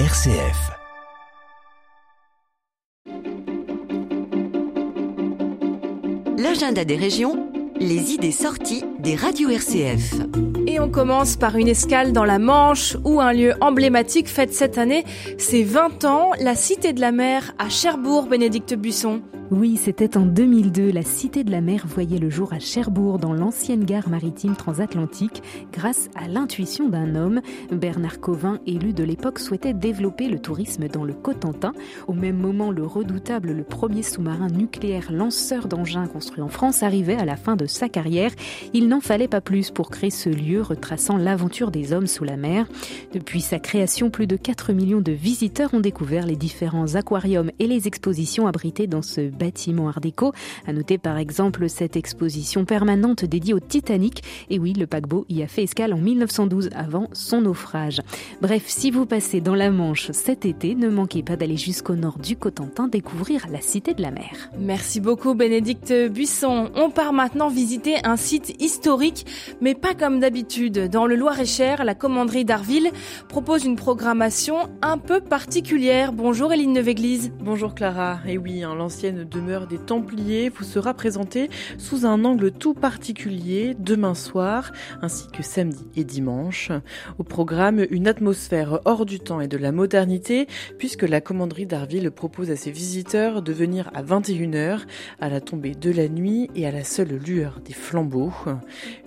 RCF. L'agenda des régions, les idées sorties des radios RCF. On commence par une escale dans la Manche où un lieu emblématique fête cette année ses 20 ans, la Cité de la Mer à Cherbourg, Bénédicte Buisson. Oui, c'était en 2002. La Cité de la Mer voyait le jour à Cherbourg, dans l'ancienne gare maritime transatlantique, grâce à l'intuition d'un homme. Bernard Covin, élu de l'époque, souhaitait développer le tourisme dans le Cotentin. Au même moment, le redoutable, le premier sous-marin nucléaire lanceur d'engins construit en France, arrivait à la fin de sa carrière. Il n'en fallait pas plus pour créer ce lieu retraçant l'aventure des hommes sous la mer. Depuis sa création, plus de 4 millions de visiteurs ont découvert les différents aquariums et les expositions abritées dans ce bâtiment art déco. À noter par exemple cette exposition permanente dédiée au Titanic. Et oui, le paquebot y a fait escale en 1912 avant son naufrage. Bref, si vous passez dans la Manche cet été, ne manquez pas d'aller jusqu'au nord du Cotentin découvrir la Cité de la Mer. Merci beaucoup Bénédicte Buisson. On part maintenant visiter un site historique, mais pas comme d'habitude. Dans le Loir-et-Cher, la commanderie d'Arville propose une programmation un peu particulière. Bonjour Eline Neveglise. Bonjour Clara. Et oui, hein, l'ancienne demeure des Templiers vous sera présentée sous un angle tout particulier demain soir, ainsi que samedi et dimanche. Au programme, une atmosphère hors du temps et de la modernité, puisque la commanderie d'Arville propose à ses visiteurs de venir à 21h, à la tombée de la nuit et à la seule lueur des flambeaux.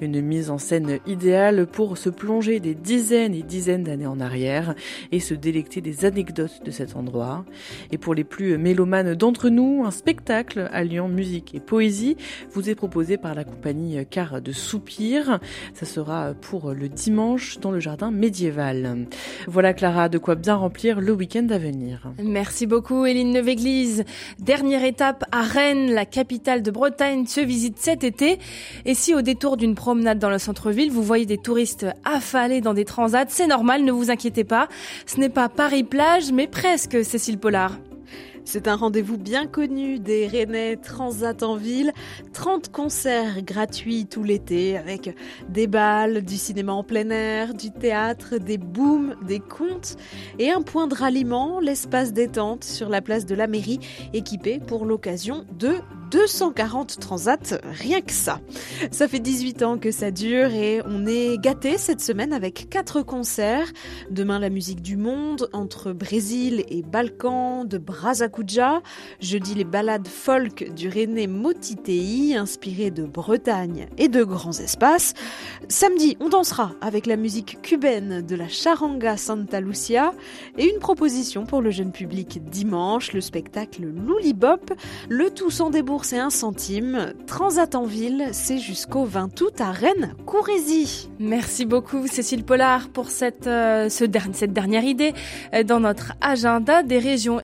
Une mise en scène idéale pour se plonger des dizaines et dizaines d'années en arrière et se délecter des anecdotes de cet endroit. Et pour les plus mélomanes d'entre nous, un spectacle alliant musique et poésie vous est proposé par la compagnie Car de Soupir. Ça sera pour le dimanche dans le jardin médiéval. Voilà Clara, de quoi bien remplir le week-end à venir. Merci beaucoup Eline Neveglise. Dernière étape à Rennes, la capitale de Bretagne se visite cet été. Et si au détour d'une promenade dans le centre-ville, vous voyez des touristes affalés dans des transats, c'est normal, ne vous inquiétez pas. Ce n'est pas Paris-Plage, mais presque, Cécile Pollard. C'est un rendez-vous bien connu des Rennais Transat en ville. 30 concerts gratuits tout l'été avec des balles, du cinéma en plein air, du théâtre, des booms, des contes et un point de ralliement, l'espace détente sur la place de la mairie équipé pour l'occasion de 240 transats, rien que ça. Ça fait 18 ans que ça dure et on est gâté cette semaine avec quatre concerts. Demain la musique du monde entre Brésil et Balkan de Brazacuja. Jeudi les ballades folk du René Motitei inspirées de Bretagne et de grands espaces. Samedi on dansera avec la musique cubaine de la Charanga Santa Lucia et une proposition pour le jeune public dimanche, le spectacle Loulibop, le tout sans débours c'est un centime. Transat en ville, c'est jusqu'au 20 août à Rennes, Courésy. Merci beaucoup Cécile Pollard pour cette, euh, ce, cette dernière idée euh, dans notre agenda des régions